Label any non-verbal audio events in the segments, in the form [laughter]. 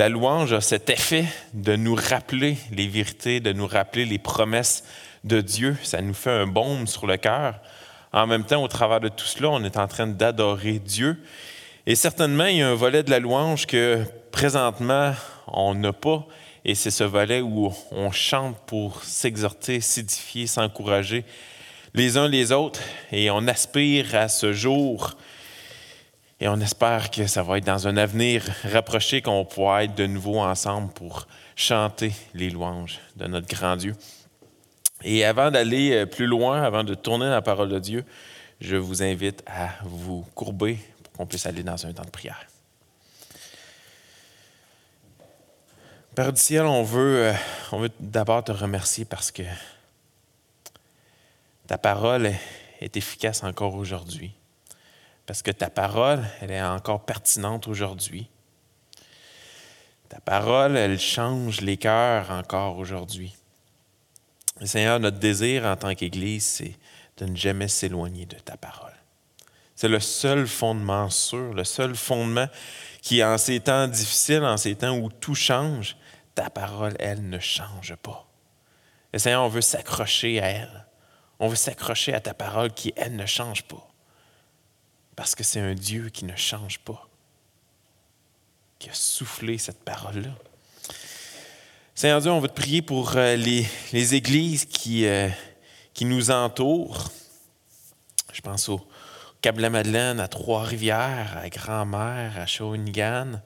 La louange a cet effet de nous rappeler les vérités, de nous rappeler les promesses de Dieu. Ça nous fait un baume sur le cœur. En même temps, au travers de tout cela, on est en train d'adorer Dieu. Et certainement, il y a un volet de la louange que présentement, on n'a pas. Et c'est ce volet où on chante pour s'exhorter, s'édifier, s'encourager les uns les autres. Et on aspire à ce jour. Et on espère que ça va être dans un avenir rapproché qu'on pourra être de nouveau ensemble pour chanter les louanges de notre grand Dieu. Et avant d'aller euh, plus loin, avant de tourner la parole de Dieu, je vous invite à vous courber pour qu'on puisse aller dans un temps de prière. Père du ciel, on veut, euh, on veut d'abord te remercier parce que ta parole est efficace encore aujourd'hui. Parce que ta parole, elle est encore pertinente aujourd'hui. Ta parole, elle change les cœurs encore aujourd'hui. Seigneur, notre désir en tant qu'Église, c'est de ne jamais s'éloigner de ta parole. C'est le seul fondement sûr, le seul fondement qui, en ces temps difficiles, en ces temps où tout change, ta parole, elle, ne change pas. Et Seigneur, on veut s'accrocher à elle. On veut s'accrocher à ta parole qui, elle, ne change pas. Parce que c'est un Dieu qui ne change pas, qui a soufflé cette parole-là. Seigneur Dieu, on veut te prier pour euh, les, églises qui, euh, qui nous entourent. Je pense au Cap-la-Madeleine, à Trois-Rivières, à Grand-Mère, à Shawinigan,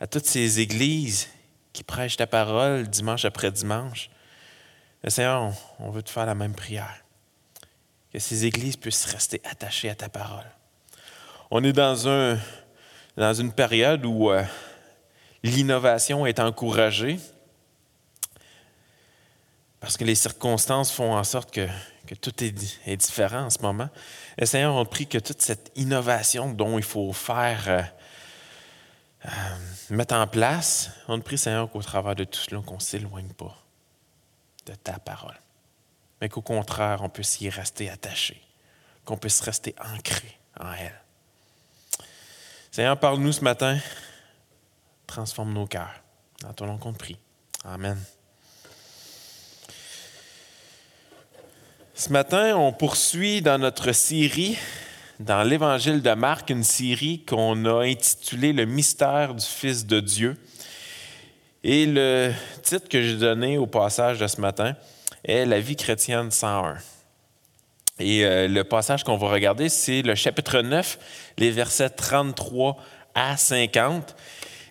à toutes ces églises qui prêchent ta parole dimanche après dimanche. Seigneur, on, veut te faire la même prière. Que ces églises puissent rester attachées à ta parole. On est dans, un, dans une période où euh, l'innovation est encouragée parce que les circonstances font en sorte que, tout est, différent en ce moment. Et Seigneur, on prie que toute cette innovation dont il faut faire, euh, euh, mettre en place, on prie, Seigneur, qu'au travers de tout cela, qu'on ne s'éloigne pas de ta parole, mais qu'au contraire, on puisse y rester attaché, qu'on puisse rester ancré en elle. Seigneur, parle-nous ce matin, transforme nos cœurs. Dans ton nom qu'on prie. Amen. Ce matin, on poursuit dans notre série, dans l'Évangile de Marc, une série qu'on a intitulée Le mystère du Fils de Dieu. Et le titre que j'ai donné au passage de ce matin est La vie chrétienne 101. Et euh, le passage qu'on va regarder, c'est le chapitre 9, les versets 33 à 50.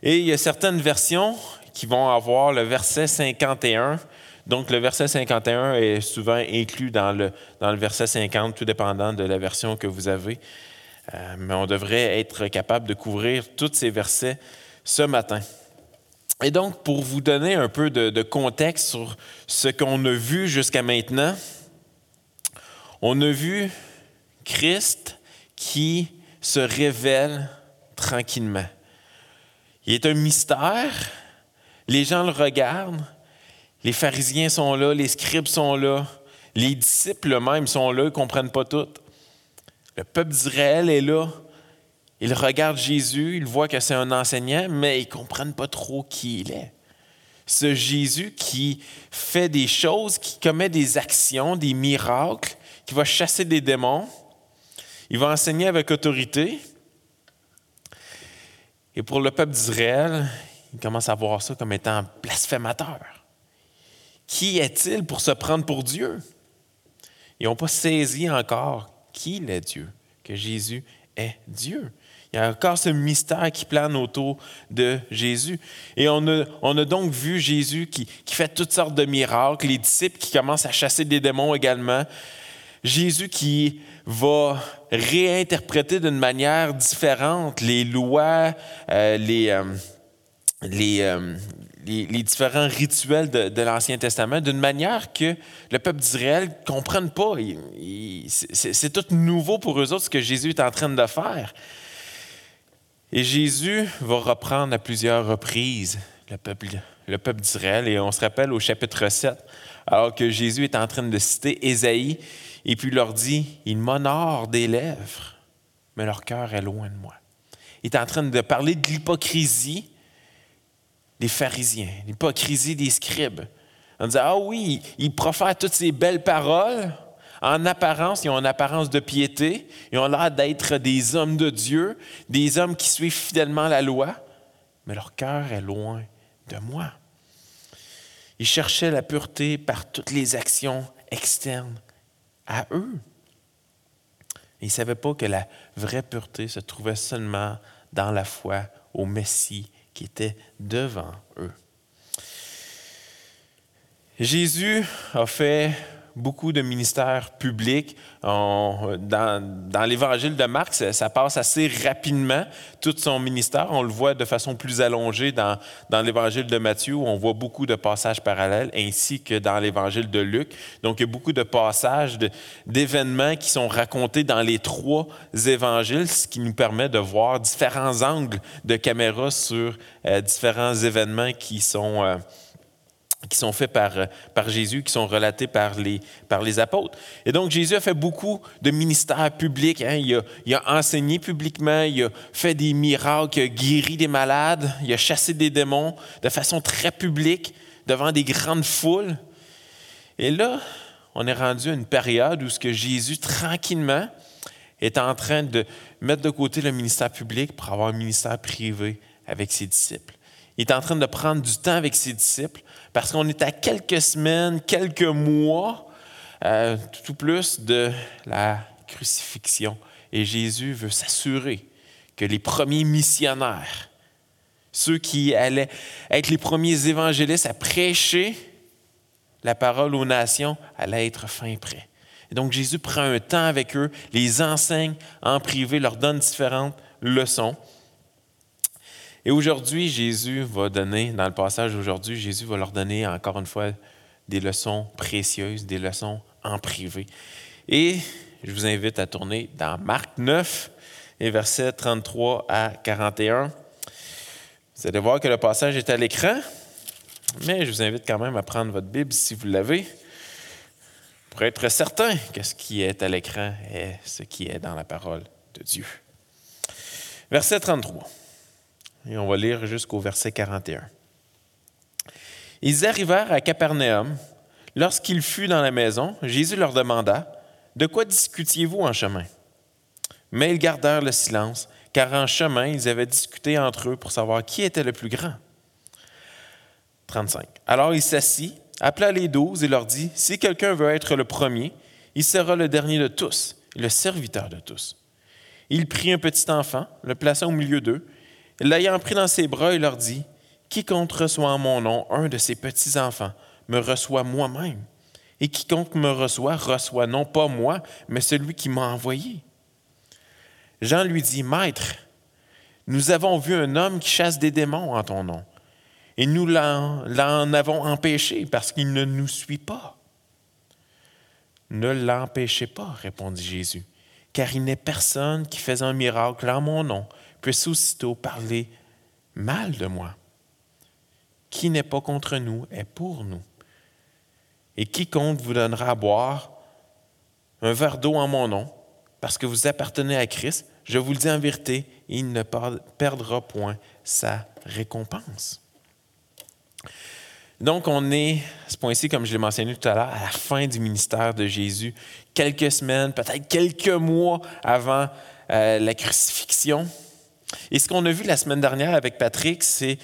Et il y a certaines versions qui vont avoir le verset 51 donc, le verset 51 est souvent inclus dans le, verset 50, tout dépendant de la version que vous avez. Euh, mais on devrait être capable de couvrir tous ces versets ce matin. Et donc, pour vous donner un peu de contexte sur ce qu'on a vu jusqu'à maintenant, on a vu Christ qui se révèle tranquillement. Il est un mystère, les gens le regardent, les pharisiens sont là, les scribes sont là, les disciples eux-mêmes sont là, ils ne comprennent pas tout. Le peuple d'Israël est là. Ils regardent Jésus, ils voient que c'est un enseignant, mais ils ne comprennent pas trop qui il est. Ce Jésus qui fait des choses, qui commet des actions, des miracles, qui va chasser des démons, il va enseigner avec autorité. Et pour le peuple d'Israël, il commence à voir ça comme étant blasphémateur. Qui est-il pour se prendre pour Dieu? Ils n'ont pas saisi encore qui est Dieu, que Jésus est Dieu. Il y a encore ce mystère qui plane autour de Jésus. Et on a, on a donc vu Jésus qui, fait toutes sortes de miracles, les disciples qui commencent à chasser des démons également. Jésus qui va réinterpréter d'une manière différente les lois, euh, les, euh, euh, les, différents rituels de, l'Ancien Testament d'une manière que le peuple d'Israël ne comprenne pas. C'est tout nouveau pour eux autres ce que Jésus est en train de faire. Et Jésus va reprendre à plusieurs reprises le peuple, le peuple d'Israël. Et on se rappelle au chapitre 7, alors que Jésus est en train de citer Ésaïe, et puis leur dit, ils m'honorent des lèvres, mais leur cœur est loin de moi. Il est en train de parler de l'hypocrisie des pharisiens, l'hypocrisie des scribes. On disait, ah oui, ils profèrent toutes ces belles paroles. En apparence, ils ont une apparence de piété. Ils ont l'air d'être des hommes de Dieu, des hommes qui suivent fidèlement la loi. Mais leur cœur est loin de moi. Ils cherchaient la pureté par toutes les actions externes à eux. Ils ne savaient pas que la vraie pureté se trouvait seulement dans la foi au Messie qui était devant eux. Jésus a fait beaucoup de ministères publics. dans, l'évangile de Marc, ça, passe assez rapidement, tout son ministère. On le voit de façon plus allongée dans, dans l'évangile de Matthieu, où on voit beaucoup de passages parallèles, ainsi que dans l'évangile de Luc. Donc, il y a beaucoup de passages d'événements qui sont racontés dans les trois évangiles, ce qui nous permet de voir différents angles de caméra sur euh, différents événements qui sont... Euh, qui sont faits par, par Jésus, qui sont relatés par les, par les apôtres. Et donc, Jésus a fait beaucoup de ministères publics. Hein. Il, a, il, a, enseigné publiquement, il a fait des miracles, il a guéri des malades, il a chassé des démons de façon très publique, devant des grandes foules. Et là, on est rendu à une période où ce que Jésus, tranquillement, est en train de mettre de côté le ministère public pour avoir un ministère privé avec ses disciples. Il est en train de prendre du temps avec ses disciples parce qu'on est à quelques semaines, quelques mois, euh, tout plus de la crucifixion. Et Jésus veut s'assurer que les premiers missionnaires, ceux qui allaient être les premiers évangélistes à prêcher la parole aux nations, allaient être fin prêts. Et donc Jésus prend un temps avec eux, les enseigne en privé, leur donne différentes leçons. Et aujourd'hui, Jésus va donner, dans le passage d'aujourd'hui, Jésus va leur donner encore une fois des leçons précieuses, des leçons en privé. Et je vous invite à tourner dans Marc 9 et versets 33 à 41. Vous allez voir que le passage est à l'écran, mais je vous invite quand même à prendre votre Bible si vous l'avez, pour être certain que ce qui est à l'écran est ce qui est dans la parole de Dieu. Verset 33. Et on va lire jusqu'au verset 41. Ils arrivèrent à Capernaum. Lorsqu'il fut dans la maison, Jésus leur demanda, De quoi discutiez-vous en chemin? Mais ils gardèrent le silence, car en chemin, ils avaient discuté entre eux pour savoir qui était le plus grand. 35. Alors il s'assit, appela les douze et leur dit, Si quelqu'un veut être le premier, il sera le dernier de tous le serviteur de tous. Il prit un petit enfant, le plaça au milieu d'eux, L'ayant pris dans ses bras, il leur dit, Quiconque reçoit en mon nom un de ces petits-enfants me reçoit moi-même. Et quiconque me reçoit, reçoit non pas moi, mais celui qui m'a envoyé. Jean lui dit, Maître, nous avons vu un homme qui chasse des démons en ton nom, et nous l'en avons empêché parce qu'il ne nous suit pas. Ne l'empêchez pas, répondit Jésus, car il n'est personne qui fait un miracle en mon nom puisse aussitôt parler mal de moi. Qui n'est pas contre nous est pour nous. Et quiconque vous donnera à boire un verre d'eau en mon nom, parce que vous appartenez à Christ, je vous le dis en vérité, il ne perdra point sa récompense. Donc, on est, ce point-ci, comme je l'ai mentionné tout à l'heure, à la fin du ministère de Jésus, quelques semaines, peut-être quelques mois avant euh, la crucifixion. Et ce qu'on a vu la semaine dernière avec Patrick, c'est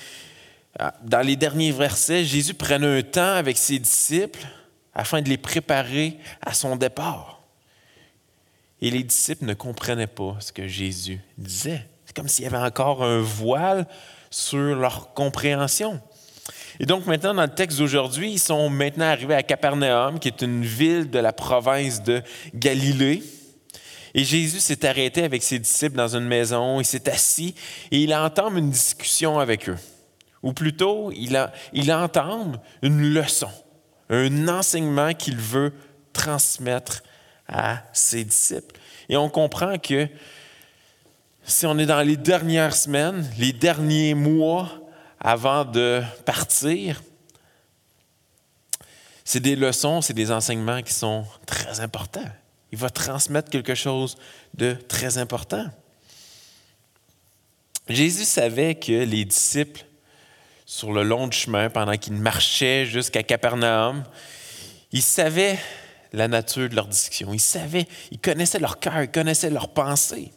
euh, dans les derniers versets, Jésus prenait un temps avec ses disciples afin de les préparer à son départ. Et les disciples ne comprenaient pas ce que Jésus disait. C'est comme s'il y avait encore un voile sur leur compréhension. Et donc maintenant, dans le texte d'aujourd'hui, ils sont maintenant arrivés à Capernaum, qui est une ville de la province de Galilée. Et Jésus s'est arrêté avec ses disciples dans une maison, il s'est assis et il entame une discussion avec eux. Ou plutôt, il, a, entame une leçon, un enseignement qu'il veut transmettre à ses disciples. Et on comprend que si on est dans les dernières semaines, les derniers mois avant de partir, c'est des leçons, c'est des enseignements qui sont très importants. Il va transmettre quelque chose de très important. Jésus savait que les disciples sur le long du chemin pendant qu'ils marchaient jusqu'à Capernaum. Il savait la nature de leur discussion. Il savait, il connaissait leur cœur, il connaissait leurs pensées.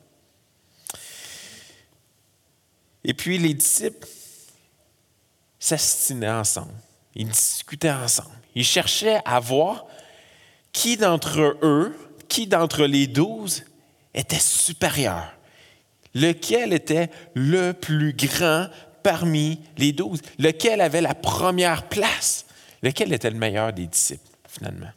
Et puis les disciples s'astinaient ensemble. Ils discutaient ensemble. Ils cherchaient à voir qui d'entre eux, qui d'entre les douze était supérieur? Lequel était le plus grand parmi les douze? Lequel avait la première place? Lequel était le meilleur des disciples, finalement?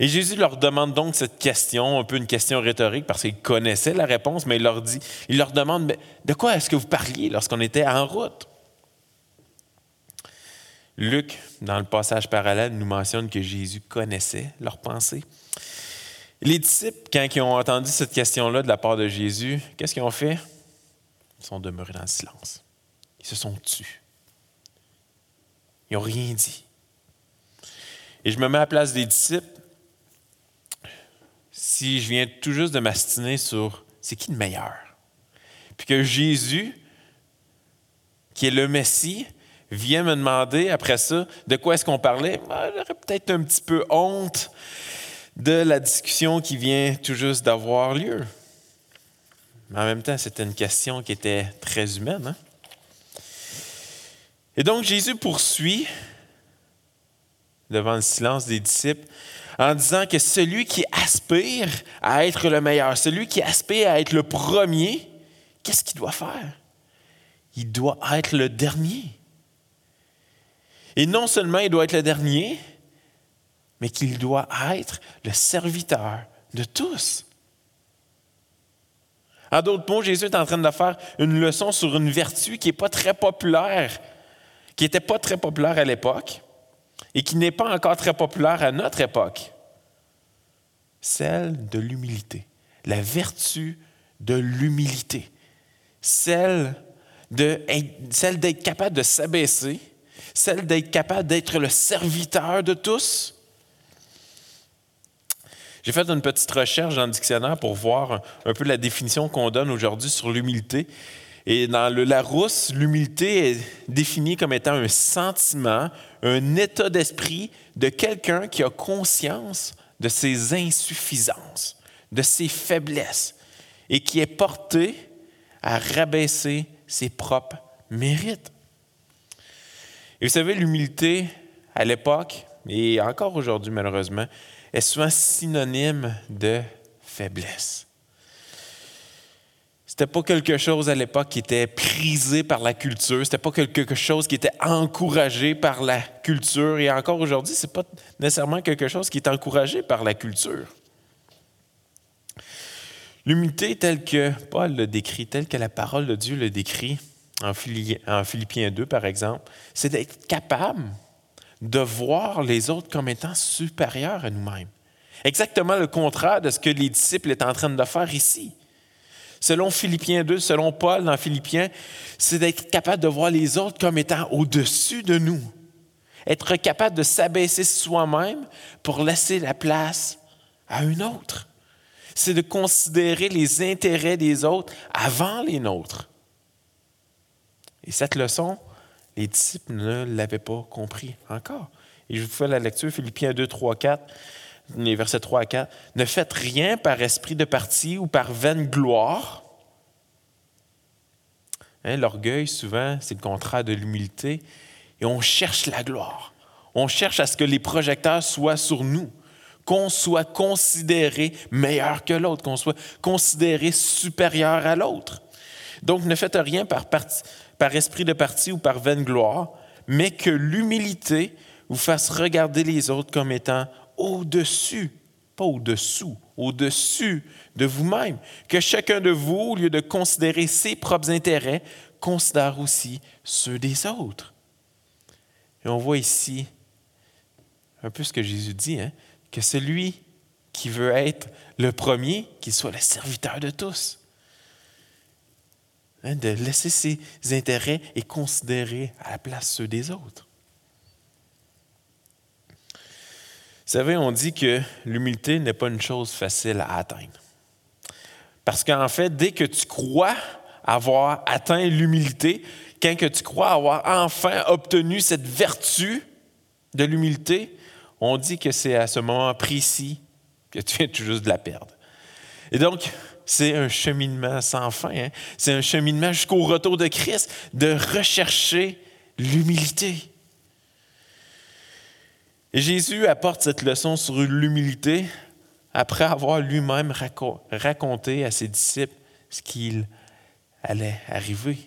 Et Jésus leur demande donc cette question, un peu une question rhétorique, parce qu'il connaissait la réponse, mais il leur dit, il leur demande, de quoi est-ce que vous parliez lorsqu'on était en route? Luc, dans le passage parallèle, nous mentionne que Jésus connaissait leurs pensées. Les disciples, quand ils ont entendu cette question-là de la part de Jésus, qu'est-ce qu'ils ont fait? Ils sont demeurés dans le silence. Ils se sont tus. Ils n'ont rien dit. Et je me mets à la place des disciples. Si je viens tout juste de m'astiner sur c'est qui le meilleur, puis que Jésus, qui est le Messie, vient me demander après ça de quoi est-ce qu'on parlait, ah, j'aurais peut-être un petit peu honte de la discussion qui vient tout juste d'avoir lieu. Mais en même temps, c'était une question qui était très humaine. Hein? Et donc Jésus poursuit devant le silence des disciples en disant que celui qui aspire à être le meilleur, celui qui aspire à être le premier, qu'est-ce qu'il doit faire? Il doit être le dernier. Et non seulement il doit être le dernier, mais qu'il doit être le serviteur de tous. En d'autres mots, Jésus est en train de faire une leçon sur une vertu qui n'est pas très populaire, qui n'était pas très populaire à l'époque et qui n'est pas encore très populaire à notre époque. Celle de l'humilité. La vertu de l'humilité. Celle d'être capable de s'abaisser, celle d'être capable d'être le serviteur de tous j'ai fait une petite recherche dans le dictionnaire pour voir un peu la définition qu'on donne aujourd'hui sur l'humilité. Et dans le Larousse, l'humilité est définie comme étant un sentiment, un état d'esprit de quelqu'un qui a conscience de ses insuffisances, de ses faiblesses, et qui est porté à rabaisser ses propres mérites. Et vous savez, l'humilité, à l'époque, et encore aujourd'hui malheureusement, est souvent synonyme de faiblesse. C'était pas quelque chose à l'époque qui était prisé par la culture, c'était pas quelque chose qui était encouragé par la culture et encore aujourd'hui, c'est pas nécessairement quelque chose qui est encouragé par la culture. L'humilité telle que Paul le décrit, telle que la parole de Dieu le décrit en Philippiens 2 par exemple, c'est d'être capable de voir les autres comme étant supérieurs à nous-mêmes. Exactement le contraire de ce que les disciples étaient en train de faire ici. Selon Philippiens 2, selon Paul dans Philippiens, c'est d'être capable de voir les autres comme étant au-dessus de nous. Être capable de s'abaisser soi-même pour laisser la place à une autre. C'est de considérer les intérêts des autres avant les nôtres. Et cette leçon, les disciples ne l'avaient pas compris encore. Et je vous fais la lecture, Philippiens 2, 3, 4, les versets 3 à 4. Ne faites rien par esprit de parti ou par vaine gloire. Hein, l'orgueil, souvent, c'est le contraire de l'humilité. Et on cherche la gloire. On cherche à ce que les projecteurs soient sur nous, qu'on soit considéré meilleur que l'autre, qu'on soit considéré supérieur à l'autre. Donc, ne faites rien par parti, par esprit de parti ou par vaine gloire, mais que l'humilité vous fasse regarder les autres comme étant au-dessus, pas au-dessous, au-dessus de vous-même. Que chacun de vous, au lieu de considérer ses propres intérêts, considère aussi ceux des autres. Et on voit ici un peu ce que Jésus dit, hein, que celui qui veut être le premier, qu'il soit le serviteur de tous. Hein, de laisser ses intérêts et considérer à la place ceux des autres. Vous savez, on dit que l'humilité n'est pas une chose facile à atteindre. Parce qu'en fait, dès que tu crois avoir atteint l'humilité, quand que tu crois avoir enfin obtenu cette vertu de l'humilité, on dit que c'est à ce moment précis que tu viens tout juste de la perdre. Et donc, c'est un cheminement sans fin. Hein. C'est un cheminement jusqu'au retour de Christ, de rechercher l'humilité. Et Jésus apporte cette leçon sur l'humilité après avoir lui-même raconté à ses disciples ce qu'il allait arriver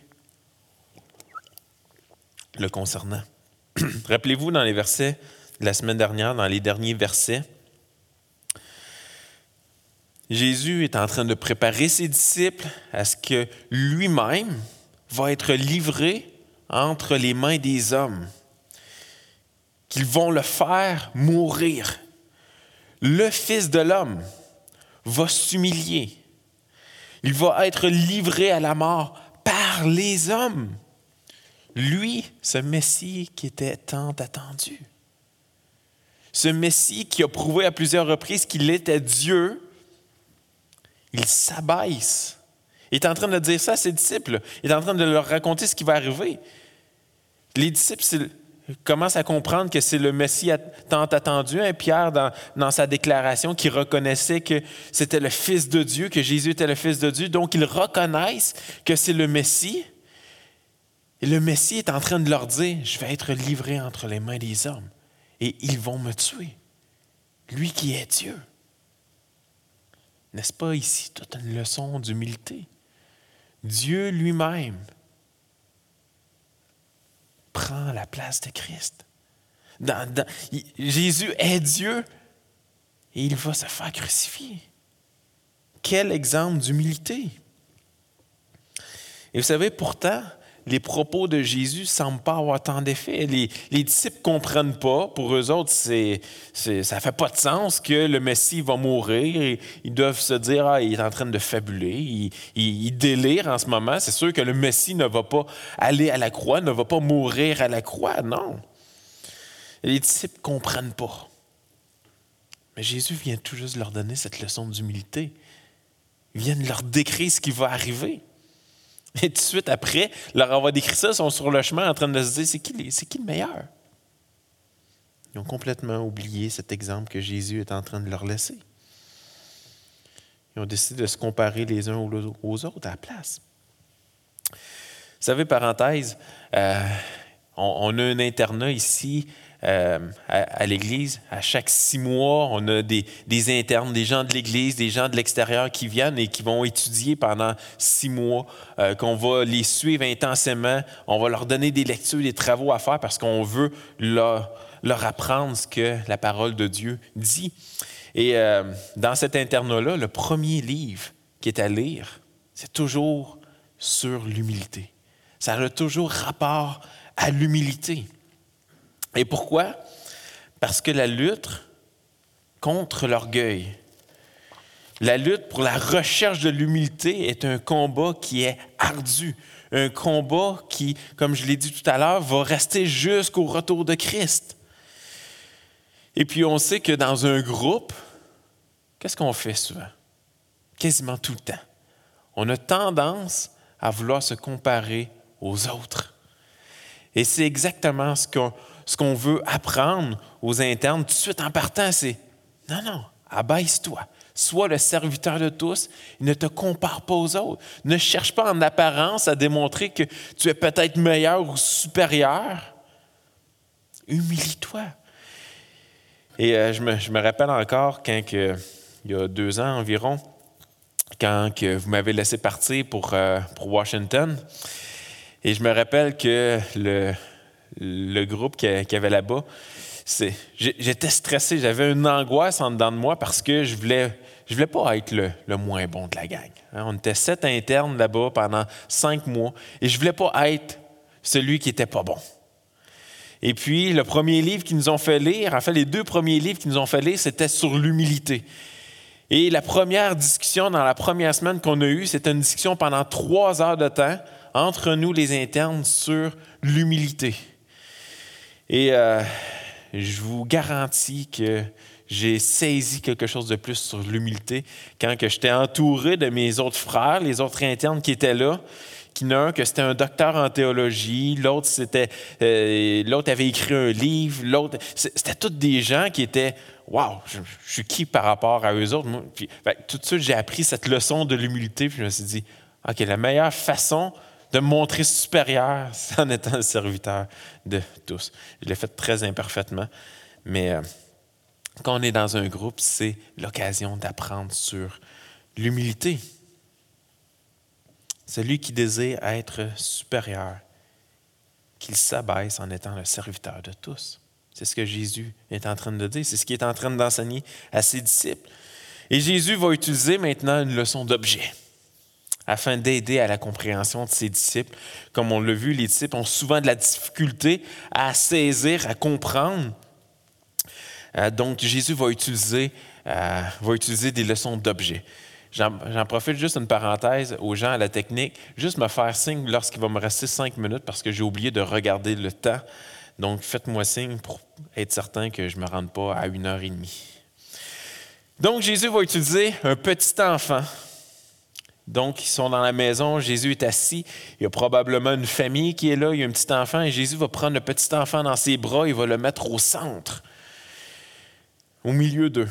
le concernant. [clears throat] Rappelez-vous dans les versets de la semaine dernière, dans les derniers versets, Jésus est en train de préparer ses disciples à ce que lui-même va être livré entre les mains des hommes, qu'ils vont le faire mourir. Le Fils de l'homme va s'humilier. Il va être livré à la mort par les hommes. Lui, ce Messie qui était tant attendu. Ce Messie qui a prouvé à plusieurs reprises qu'il était Dieu, il s'abaisse. Il est en train de dire ça à ses disciples. Il est en train de leur raconter ce qui va arriver. Les disciples commencent à comprendre que c'est le Messie tant attendu. Hein, Pierre, dans, dans, sa déclaration, qui reconnaissait que c'était le Fils de Dieu, que Jésus était le Fils de Dieu. Donc, ils reconnaissent que c'est le Messie. Et le Messie est en train de leur dire, je vais être livré entre les mains des hommes et ils vont me tuer. Lui qui est Dieu. N'est-ce pas ici toute une leçon d'humilité? Dieu lui-même prend la place de Christ. Jésus est Dieu et il va se faire crucifier. Quel exemple d'humilité. Et vous savez, pourtant, les propos de Jésus ne semblent pas avoir tant d'effet. Les, disciples ne comprennent pas. Pour eux autres, ça ne fait pas de sens que le Messie va mourir. ils doivent se dire, ah, il est en train de fabuler. Il, il, délire en ce moment. C'est sûr que le Messie ne va pas aller à la croix, ne va pas mourir à la croix. Non. les disciples ne comprennent pas. Mais Jésus vient tout juste leur donner cette leçon d'humilité. Il vient leur décrire ce qui va arriver. [laughs] Et tout de suite après, leur avoir décrit ça, sont sur le chemin en train de se dire c'est qui, c'est qui le meilleur? Ils ont complètement oublié cet exemple que Jésus est en train de leur laisser. Ils ont décidé de se comparer les uns aux autres à la place. Vous savez, parenthèse, euh, on, a un internat ici euh, à, l'Église. À chaque six mois, on a des, internes, des gens de l'Église, des gens de l'extérieur qui viennent et qui vont étudier pendant six mois, euh, qu'on va les suivre intensément. On va leur donner des lectures, des travaux à faire parce qu'on veut leur, apprendre ce que la parole de Dieu dit. Et euh, dans cet internat-là, le premier livre qui est à lire, c'est toujours sur l'humilité. Ça a toujours rapport à l'humilité. Et pourquoi? Parce que la lutte contre l'orgueil, la lutte pour la recherche de l'humilité est un combat qui est ardu, un combat qui, comme je l'ai dit tout à l'heure, va rester jusqu'au retour de Christ. Et puis on sait que dans un groupe, qu'est-ce qu'on fait souvent? Quasiment tout le temps. On a tendance à vouloir se comparer aux autres. Et c'est exactement ce qu'on ce qu'on veut apprendre aux internes tout de suite en partant, c'est non, non, abaisse-toi. Sois le serviteur de tous ne te compare pas aux autres. Ne cherche pas en apparence à démontrer que tu es peut-être meilleur ou supérieur. Humilie-toi. Et euh, je, me, rappelle encore quand, il y a deux ans environ, quand vous m'avez laissé partir euh, pour Washington. Et je me rappelle que le, le groupe qu'il y avait là-bas, j'étais stressé, j'avais une angoisse en dedans de moi parce que je voulais, je voulais pas être le, moins bon de la gang. Hein. On était sept internes là-bas pendant cinq mois et je voulais pas être celui qui était pas bon. Et puis, le premier livre qu'ils nous ont fait lire, en fait, les deux premiers livres qu'ils nous ont fait lire, c'était sur l'humilité. Et la première discussion dans la première semaine qu'on a eue, c'était une discussion pendant trois heures de temps entre nous, les internes, sur l'humilité. Et euh, je vous garantis que j'ai saisi quelque chose de plus sur l'humilité quand j'étais entouré de mes autres frères, les autres internes qui étaient là, qu'il y en a un que c'était un docteur en théologie, l'autre c'était euh, l'autre avait écrit un livre, l'autre c'était tous des gens qui étaient Waouh, je, suis qui par rapport à eux autres? puis, tout de suite, j'ai appris cette leçon de l'humilité, puis je me suis dit, OK, la meilleure façon de montrer supérieur, [laughs] en étant le serviteur de tous. Je l'ai fait très imparfaitement, mais euh, quand on est dans un groupe, c'est l'occasion d'apprendre sur l'humilité. Celui qui désire être supérieur, qu'il s'abaisse en étant le serviteur de tous. C'est ce que Jésus est en train de dire, c'est ce qu'il est en train d'enseigner à ses disciples. Et Jésus va utiliser maintenant une leçon d'objet afin d'aider à la compréhension de ses disciples. Comme on l'a vu, les disciples ont souvent de la difficulté à saisir, à comprendre. Euh, donc Jésus va utiliser, euh, va utiliser des leçons d'objet. J'en profite juste une parenthèse aux gens à la technique, juste me faire signe lorsqu'il va me rester cinq minutes parce que j'ai oublié de regarder le temps. Donc, faites-moi signe pour être certain que je ne me rende pas à une heure et demie. Donc, Jésus va utiliser un petit enfant. Donc, ils sont dans la maison, Jésus est assis, il y a probablement une famille qui est là, il y a un petit enfant, et Jésus va prendre le petit enfant dans ses bras, il va le mettre au centre, au milieu d'eux.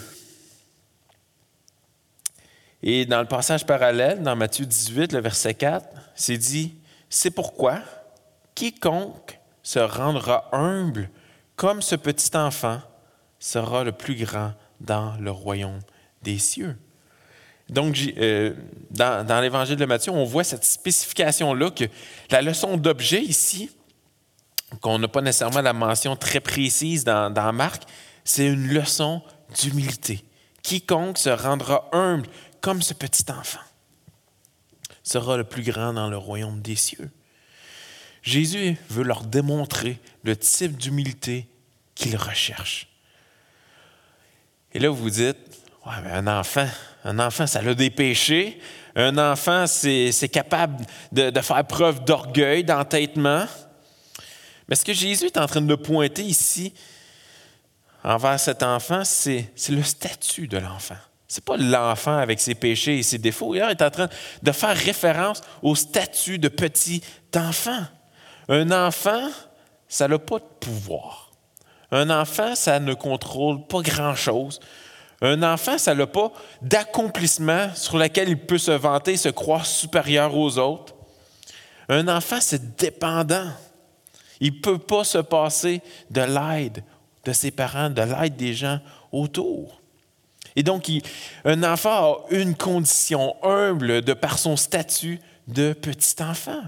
Et dans le passage parallèle, dans Matthieu 18, le verset 4, c'est dit, c'est pourquoi quiconque se rendra humble comme ce petit enfant sera le plus grand dans le royaume des cieux. Donc, euh, dans, l'évangile de Matthieu, on voit cette spécification-là que la leçon d'objet ici, qu'on n'a pas nécessairement la mention très précise dans, dans Marc, c'est une leçon d'humilité. Quiconque se rendra humble comme ce petit enfant sera le plus grand dans le royaume des cieux. Jésus veut leur démontrer le type d'humilité qu'ils recherchent. Et là, vous vous dites, ouais, mais un enfant, un enfant, ça a des péchés. Un enfant, c'est capable de, faire preuve d'orgueil, d'entêtement. Mais ce que Jésus est en train de pointer ici envers cet enfant, c'est le statut de l'enfant. Ce n'est pas l'enfant avec ses péchés et ses défauts. Il est en train de faire référence au statut de petit enfant. Un enfant, ça n'a pas de pouvoir. Un enfant, ça ne contrôle pas grand-chose. Un enfant, ça n'a pas d'accomplissement sur lequel il peut se vanter, se croire supérieur aux autres. Un enfant, c'est dépendant. Il ne peut pas se passer de l'aide de ses parents, de l'aide des gens autour. Et donc, un enfant a une condition humble de par son statut de petit enfant.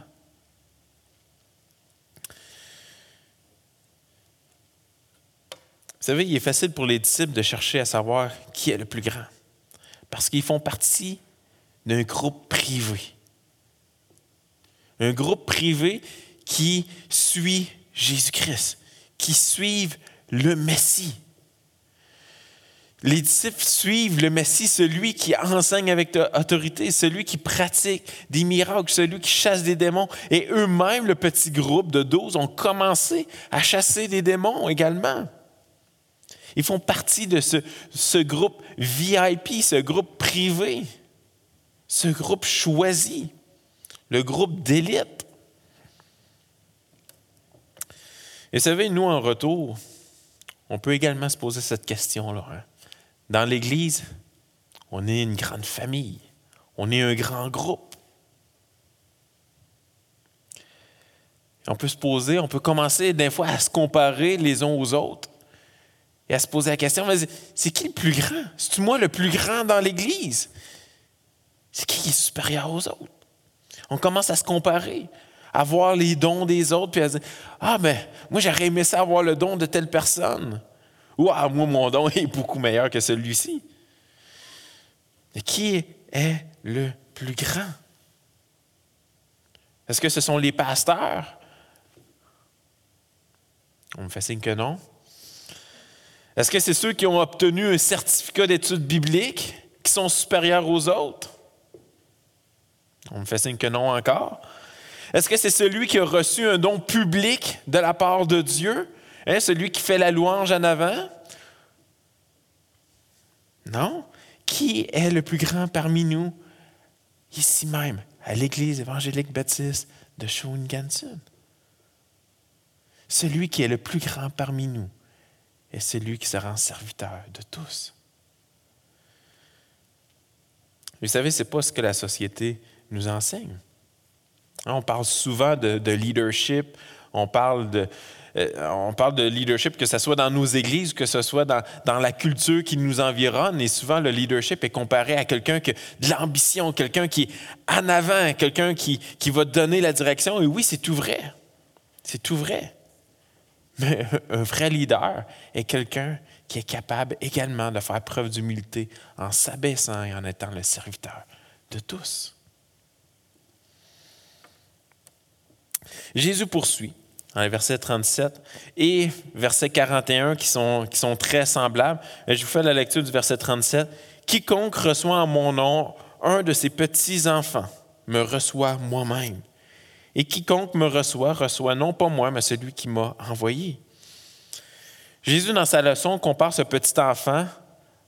Vous savez, il est facile pour les disciples de chercher à savoir qui est le plus grand, parce qu'ils font partie d'un groupe privé. Un groupe privé qui suit Jésus-Christ, qui suit le Messie. Les disciples suivent le Messie, celui qui enseigne avec autorité, celui qui pratique des miracles, celui qui chasse des démons. Et eux-mêmes, le petit groupe de douze, ont commencé à chasser des démons également. Ils font partie de ce, groupe VIP, ce groupe privé, ce groupe choisi, le groupe d'élite. Et savez, nous, en retour, on peut également se poser cette question-là. Hein. Dans l'Église, on est une grande famille, on est un grand groupe. On peut se poser, on peut commencer des fois à se comparer les uns aux autres et à se poser la question, c'est qui le plus grand? C'est-tu moi le plus grand dans l'Église? C'est qui qui est supérieur aux autres? On commence à se comparer, à voir les dons des autres, puis à dire, ah ben, moi j'aurais aimé ça avoir le don de telle personne. Ou, ah, moi mon don est beaucoup meilleur que celui-ci. Mais qui est le plus grand? Est-ce que ce sont les pasteurs? On me fait signe que non. Est-ce que c'est ceux qui ont obtenu un certificat d'études bibliques qui sont supérieurs aux autres? On me fait signe que non encore. Est-ce que c'est celui qui a reçu un don public de la part de Dieu? Hein, celui qui fait la louange en avant? Non. Qui est le plus grand parmi nous, ici même, à l'Église évangélique baptiste de Shawinigan-Sud. Celui qui est le plus grand parmi nous est celui qui se rend serviteur de tous. Vous savez, ce n'est pas ce que la société nous enseigne. On parle souvent de, de leadership, on parle de, euh, on parle de leadership, que ce soit dans nos églises, que ce soit dans, la culture qui nous environne. Et souvent, le leadership est comparé à quelqu'un de l'ambition, quelqu'un qui est en avant, quelqu'un qui, qui va donner la direction. Et oui, c'est tout vrai. C'est tout vrai. Mais un vrai leader est quelqu'un qui est capable également de faire preuve d'humilité en s'abaissant et en étant le serviteur de tous. Jésus poursuit dans verset 37 et verset 41 qui sont, qui sont très semblables. Je vous fais la lecture du verset 37. Quiconque reçoit en mon nom un de ses petits-enfants me reçoit moi-même. Et quiconque me reçoit, reçoit non pas moi, mais celui qui m'a envoyé. Jésus, dans sa leçon, compare ce petit enfant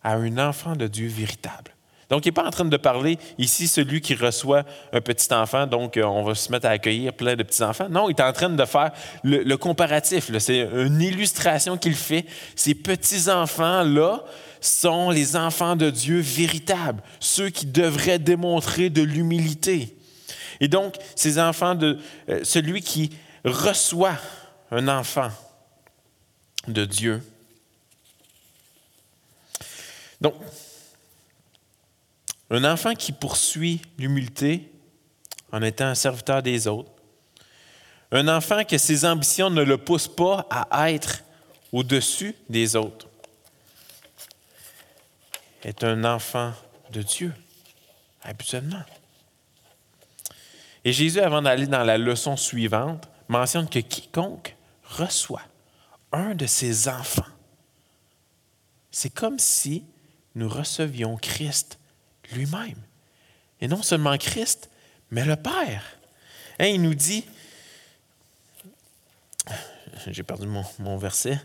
à un enfant de Dieu véritable. Donc, il n'est pas en train de parler ici celui qui reçoit un petit enfant, donc euh, on va se mettre à accueillir plein de petits enfants. Non, il est en train de faire le, comparatif. C'est une illustration qu'il fait. Ces petits enfants-là sont les enfants de Dieu véritables, ceux qui devraient démontrer de l'humilité. Et donc, ces enfants de euh, celui qui reçoit un enfant de Dieu. Donc, un enfant qui poursuit l'humilité en étant un serviteur des autres. Un enfant que ses ambitions ne le poussent pas à être au-dessus des autres. Est un enfant de Dieu, habituellement. Et Jésus, avant d'aller dans la leçon suivante, mentionne que quiconque reçoit un de ses enfants, c'est comme si nous recevions Christ lui-même. Et non seulement Christ, mais le Père. Hein, il nous dit, j'ai perdu mon, mon, verset,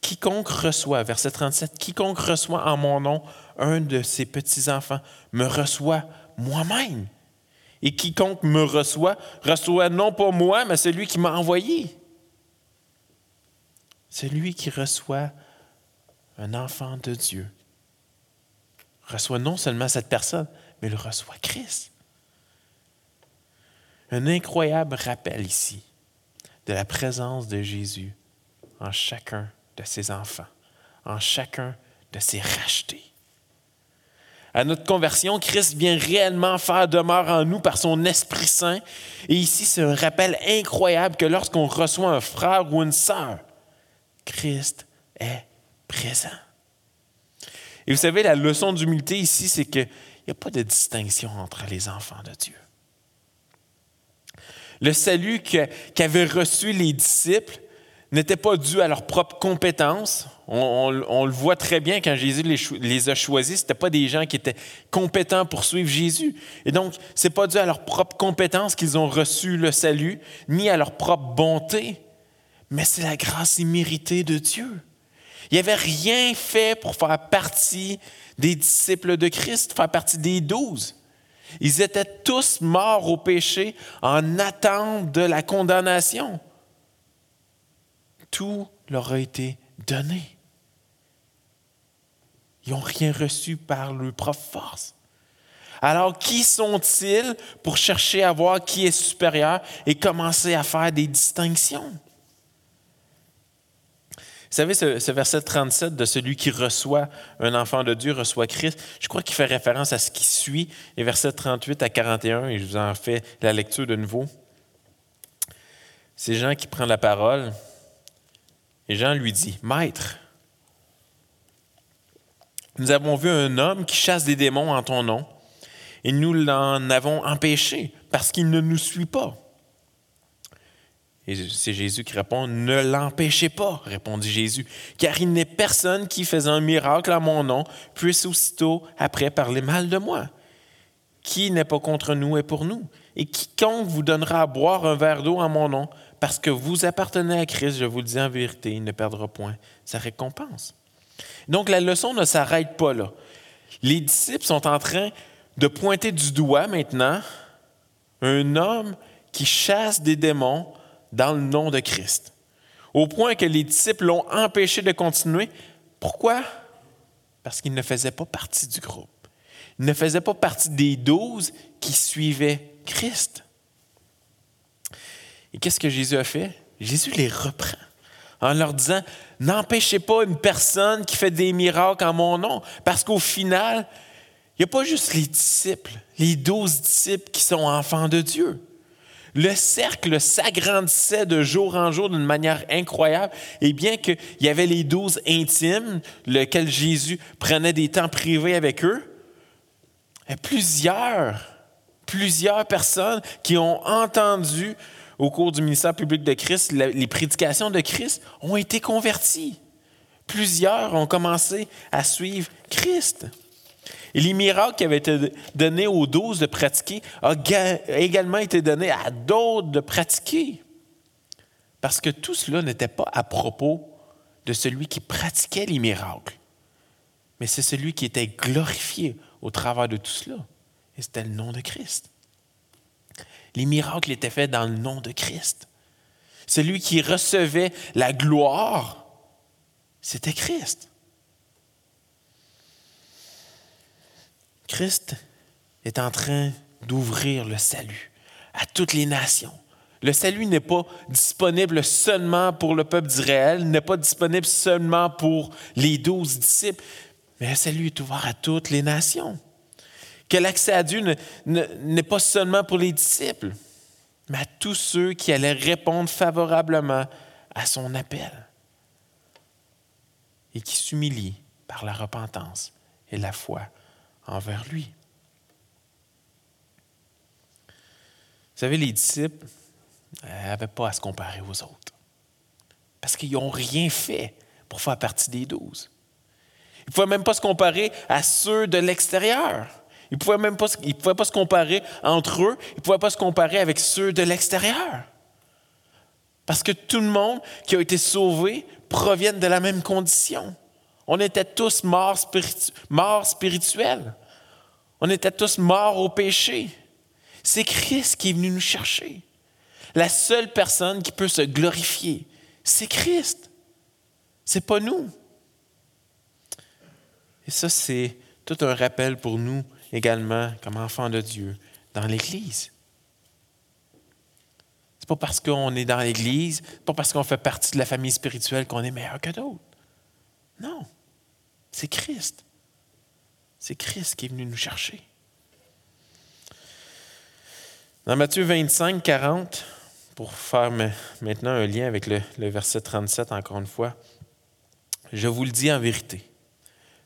quiconque reçoit, verset 37, quiconque reçoit en mon nom un de ses petits-enfants me reçoit moi-même. Et quiconque me reçoit, reçoit non pas moi, mais celui qui m'a envoyé. Celui qui reçoit un enfant de Dieu reçoit non seulement cette personne, mais il reçoit Christ. Un incroyable rappel ici de la présence de Jésus en chacun de ses enfants, en chacun de ses rachetés. À notre conversion, Christ vient réellement faire demeure en nous par son Esprit Saint. Et ici, c'est un rappel incroyable que lorsqu'on reçoit un frère ou une sœur, Christ est présent. Et vous savez, la leçon d'humilité ici, c'est qu'il n'y a pas de distinction entre les enfants de Dieu. Le salut qu'avaient reçu les disciples n'était pas dû à leurs propres compétences. On, le voit très bien quand Jésus les, a choisis. Ce n'étaient pas des gens qui étaient compétents pour suivre Jésus. Et donc, ce n'est pas dû à leurs propres compétences qu'ils ont reçu le salut, ni à leur propre bonté, mais c'est la grâce imméritée de Dieu. Il avait rien fait pour faire partie des disciples de Christ, faire partie des douze. Ils étaient tous morts au péché en attente de la condamnation. Tout leur a été donné. Ils n'ont rien reçu par leur propre force. Alors, qui sont-ils pour chercher à voir qui est supérieur et commencer à faire des distinctions? Vous savez, ce, verset 37 de celui qui reçoit un enfant de Dieu, reçoit Christ, je crois qu'il fait référence à ce qui suit, les versets 38 à 41, et je vous en fais la lecture de nouveau. C'est Jean qui prend la parole, et Jean lui dit, Maître, nous avons vu un homme qui chasse des démons en ton nom, et nous l'en avons empêché parce qu'il ne nous suit pas. C'est Jésus qui répond, Ne l'empêchez pas, répondit Jésus, car il n'est personne qui, faisant un miracle à mon nom, puisse aussitôt après parler mal de moi. Qui n'est pas contre nous est pour nous. Et quiconque vous donnera à boire un verre d'eau en mon nom, parce que vous appartenez à Christ, je vous le dis en vérité, il ne perdra point sa récompense. Donc la leçon ne s'arrête pas là. Les disciples sont en train de pointer du doigt maintenant un homme qui chasse des démons dans le nom de Christ, au point que les disciples l'ont empêché de continuer. Pourquoi? Parce qu'il ne faisait pas partie du groupe. Ne faisait pas partie des douze qui suivaient Christ. Et qu'est-ce que Jésus a fait? Jésus les reprend en leur disant, n'empêchez pas une personne qui fait des miracles en mon nom, parce qu'au final, il n'y a pas juste les disciples, les douze disciples qui sont enfants de Dieu. Le cercle s'agrandissait de jour en jour d'une manière incroyable. Et bien qu'il y avait les douze intimes, lesquels Jésus prenait des temps privés avec eux, plusieurs, plusieurs personnes qui ont entendu au cours du ministère public de Christ, les prédications de Christ ont été converties. Plusieurs ont commencé à suivre Christ. Et les miracles qui avaient été donnés aux douze de pratiquer ont également été donnés à d'autres de pratiquer. Parce que tout cela n'était pas à propos de celui qui pratiquait les miracles, mais c'est celui qui était glorifié au travers de tout cela. Et c'était le nom de Christ. Les miracles étaient faits dans le nom de Christ. Celui qui recevait la gloire, c'était Christ. Christ est en train d'ouvrir le salut à toutes les nations. Le salut n'est pas disponible seulement pour le peuple d'Israël, n'est pas disponible seulement pour les douze disciples, mais le salut est ouvert à toutes les nations que l'accès à Dieu n'est pas seulement pour les disciples, mais à tous ceux qui allaient répondre favorablement à son appel et qui s'humilient par la repentance et la foi envers lui. Vous savez, les disciples n'avaient pas à se comparer aux autres parce qu'ils n'ont rien fait pour faire partie des douze. Ne pouvaient même pas se comparer à ceux de l'extérieur. Ils ne pouvaient même pas se comparer entre eux, ils ne pouvaient pas se comparer avec ceux de l'extérieur. Parce que tout le monde qui a été sauvé provient de la même condition. On était tous morts, morts spirituels. On était tous morts au péché. C'est Christ qui est venu nous chercher. La seule personne qui peut se glorifier, c'est Christ. C'est pas nous. Et ça, c'est tout un rappel pour nous également comme enfant de Dieu dans l'Église. C'est pas parce qu'on est dans l'Église, pas parce qu'on fait partie de la famille spirituelle qu'on est meilleur que d'autres. Non, c'est Christ. C'est Christ qui est venu nous chercher. Dans Matthieu 25, 40, pour faire maintenant un lien avec le, le verset 37, encore une fois, je vous le dis en vérité,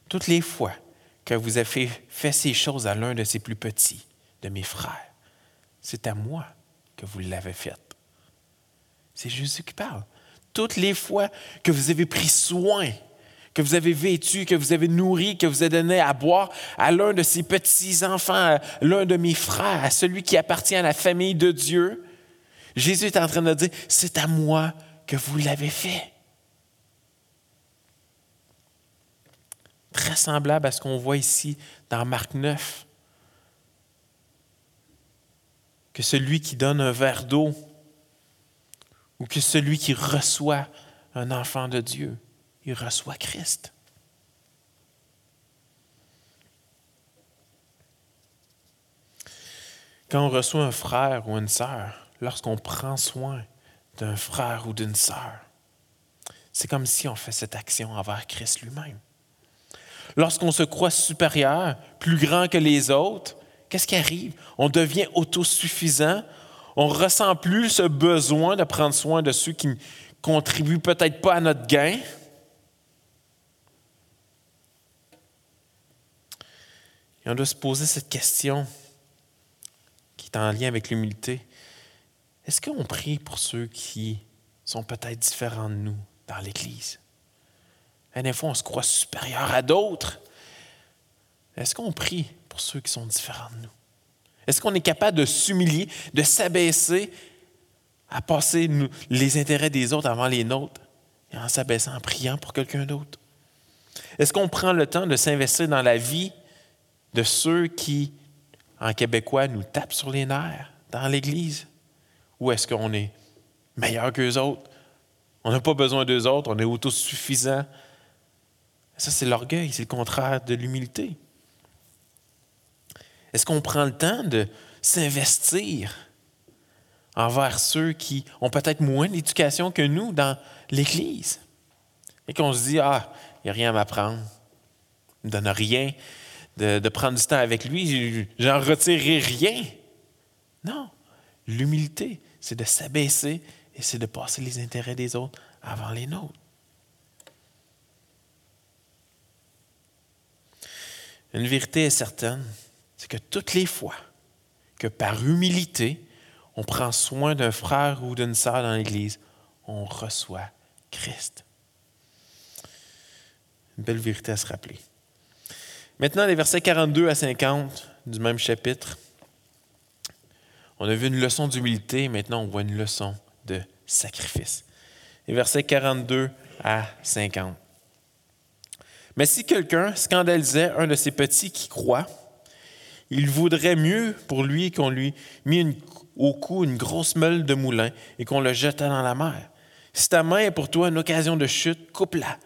toutes les fois que vous avez fait ces choses à l'un de ces plus petits, de mes frères. C'est à moi que vous l'avez fait. C'est Jésus qui parle. Toutes les fois que vous avez pris soin, que vous avez vêtu, que vous avez nourri, que vous avez donné à boire à l'un de ces petits-enfants, l'un de mes frères, à celui qui appartient à la famille de Dieu, Jésus est en train de dire, c'est à moi que vous l'avez fait. Très semblable à ce qu'on voit ici dans Marc 9. Que celui qui donne un verre d'eau ou que celui qui reçoit un enfant de Dieu, il reçoit Christ. Quand on reçoit un frère ou une sœur, lorsqu'on prend soin d'un frère ou d'une sœur, c'est comme si on fait cette action envers Christ lui-même. Lorsqu'on se croit supérieur, plus grand que les autres, qu'est-ce qui arrive? On devient autosuffisant. On ne ressent plus ce besoin de prendre soin de ceux qui ne contribuent peut-être pas à notre gain. Et on doit se poser cette question qui est en lien avec l'humilité. Est-ce qu'on prie pour ceux qui sont peut-être différents de nous dans l'Église? Des fois, on se croit supérieur à d'autres. Est-ce qu'on prie pour ceux qui sont différents de nous? Est-ce qu'on est capable de s'humilier, de s'abaisser à passer les intérêts des autres avant les nôtres et en s'abaissant, en priant pour quelqu'un d'autre? Est-ce qu'on prend le temps de s'investir dans la vie de ceux qui en québécois, nous tape sur les nerfs dans l'Église? Ou est-ce qu'on est meilleur qu'eux autres? On n'a pas besoin d'eux autres, on est autosuffisant. Ça, c'est l'orgueil, c'est le contraire de l'humilité. Est-ce qu'on prend le temps de s'investir envers ceux qui ont peut-être moins d'éducation que nous dans l'Église? Et qu'on se dit, ah, il n'y a rien à m'apprendre. Il ne donne rien de, de, prendre du temps avec lui, j'en retirerai rien. Non, l'humilité, c'est de s'abaisser et c'est de passer les intérêts des autres avant les nôtres. Une vérité est certaine, c'est que toutes les fois que par humilité, on prend soin d'un frère ou d'une sœur dans l'Église, on reçoit Christ. Une belle vérité à se rappeler. Maintenant, les versets 42 à 50 du même chapitre. On a vu une leçon d'humilité, maintenant on voit une leçon de sacrifice. Les versets 42 à 50. Mais si quelqu'un scandalisait un de ses petits qui croit, il voudrait mieux pour lui qu'on lui mît au cou une grosse meule de moulin et qu'on le jetât dans la mer. Si ta main est pour toi une occasion de chute, coupe-la.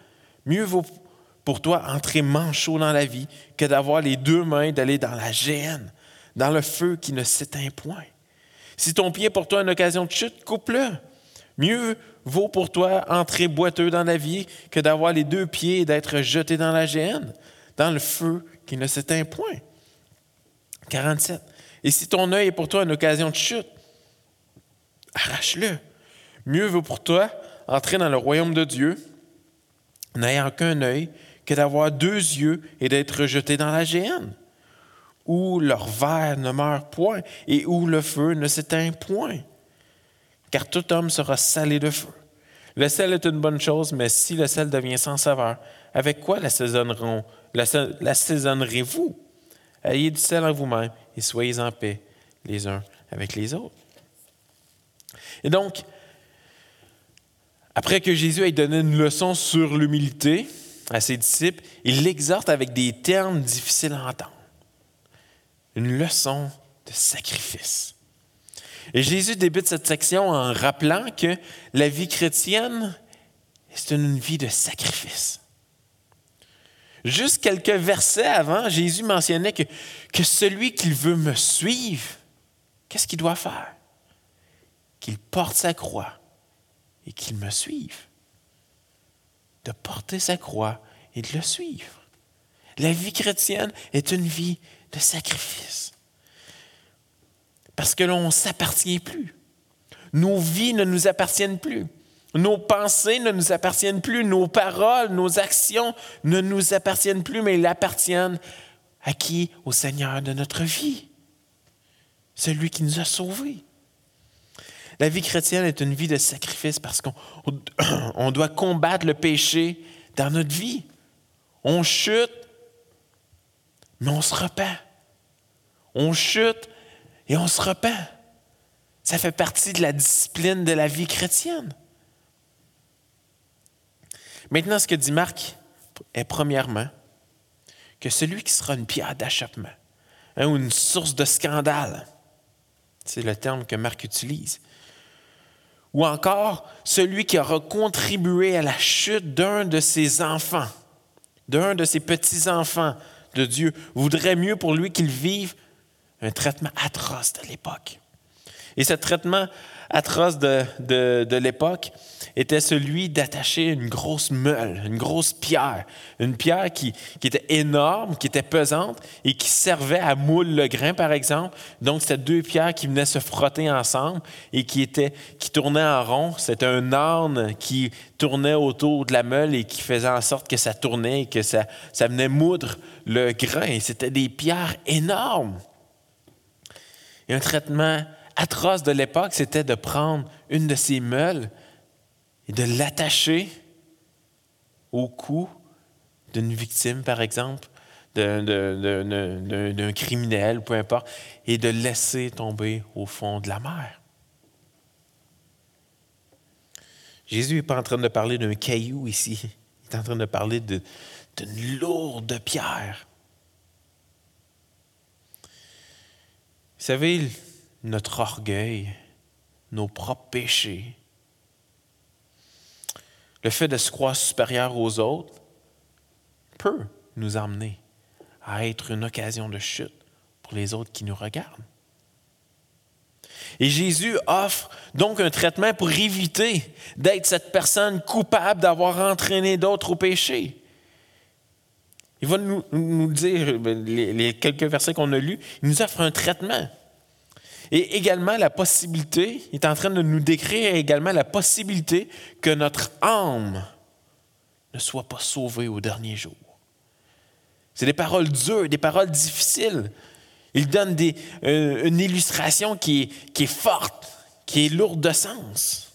Mieux vaut pour toi entrer manchot dans la vie que d'avoir les deux mains d'aller dans la géhenne, dans le feu qui ne s'éteint point. Si ton pied est pour toi une occasion de chute, coupe-le. Mieux vaut pour toi entrer boiteux dans la vie que d'avoir les deux pieds et d'être jeté dans la géhenne, dans le feu qui ne s'éteint point. 47. Et si ton œil est pour toi une occasion de chute, arrache-le. Mieux vaut pour toi entrer dans le royaume de Dieu n'ayant qu'un œil que d'avoir deux yeux et d'être jeté dans la géhenne, où leur verre ne meurt point et où le feu ne s'éteint point. Car tout homme sera salé de feu. Le sel est une bonne chose, mais si le sel devient sans saveur, avec quoi l'assaisonnerez-vous? Ayez du sel en vous-même et soyez en paix les uns avec les autres. Et donc, après que Jésus ait donné une leçon sur l'humilité, à ses disciples, il l'exhorte avec des termes difficiles à entendre. Une leçon de sacrifice. Et Jésus débute cette section en rappelant que la vie chrétienne, c'est une vie de sacrifice. Juste quelques versets avant, Jésus mentionnait que, que celui qui veut me suivre, qu'est-ce qu'il doit faire? Qu'il porte sa croix et qu'il me suive de porter sa croix et de le suivre. La vie chrétienne est une vie de sacrifice. Parce que l'on ne s'appartient plus. Nos vies ne nous appartiennent plus. Nos pensées ne nous appartiennent plus. Nos paroles, nos actions ne nous appartiennent plus, mais ils appartiennent à qui? Au Seigneur de notre vie. Celui qui nous a sauvés. La vie chrétienne est une vie de sacrifice parce qu'on [clears throat] doit combattre le péché dans notre vie. On chute, mais on se repent. On chute et on se repent. Ça fait partie de la discipline de la vie chrétienne. Maintenant, ce que dit Marc est premièrement que celui qui sera une pierre d'achoppement hein, ou une source de scandale, c'est le terme que Marc utilise, ou encore celui qui aura contribué à la chute d'un de ses enfants, d'un de ses petits-enfants de Dieu, voudrait mieux pour lui qu'il vive un traitement atroce de l'époque. Et ce traitement atroce de, de, l'époque était celui d'attacher une grosse meule, une grosse pierre, une pierre qui, qui, était énorme, qui était pesante et qui servait à moule le grain, par exemple. Donc, c'était deux pierres qui venaient se frotter ensemble et qui, étaient, qui tournaient en rond. C'était un âne qui tournait autour de la meule et qui faisait en sorte que ça tournait et que ça, ça venait moudre le grain. C'était des pierres énormes. Et un traitement atroce de l'époque, c'était de prendre une de ces meules et de l'attacher au cou d'une victime, par exemple, d'un criminel, peu importe, et de laisser tomber au fond de la mer. Jésus n'est pas en train de parler d'un caillou ici, il est en train de parler d'une lourde pierre. Savez, notre orgueil, nos propres péchés, le fait de se croire supérieur aux autres peut nous emmener à être une occasion de chute pour les autres qui nous regardent. Et Jésus offre donc un traitement pour éviter d'être cette personne coupable d'avoir entraîné d'autres au péché. Il va nous, dire, ben, les, quelques versets qu'on a lus, il nous offre un traitement. Et également la possibilité, il est en train de nous décrire également la possibilité que notre âme ne soit pas sauvée au dernier jour. C'est des paroles dures, des paroles difficiles. Il donne euh, une illustration qui est, forte, qui est lourde de sens.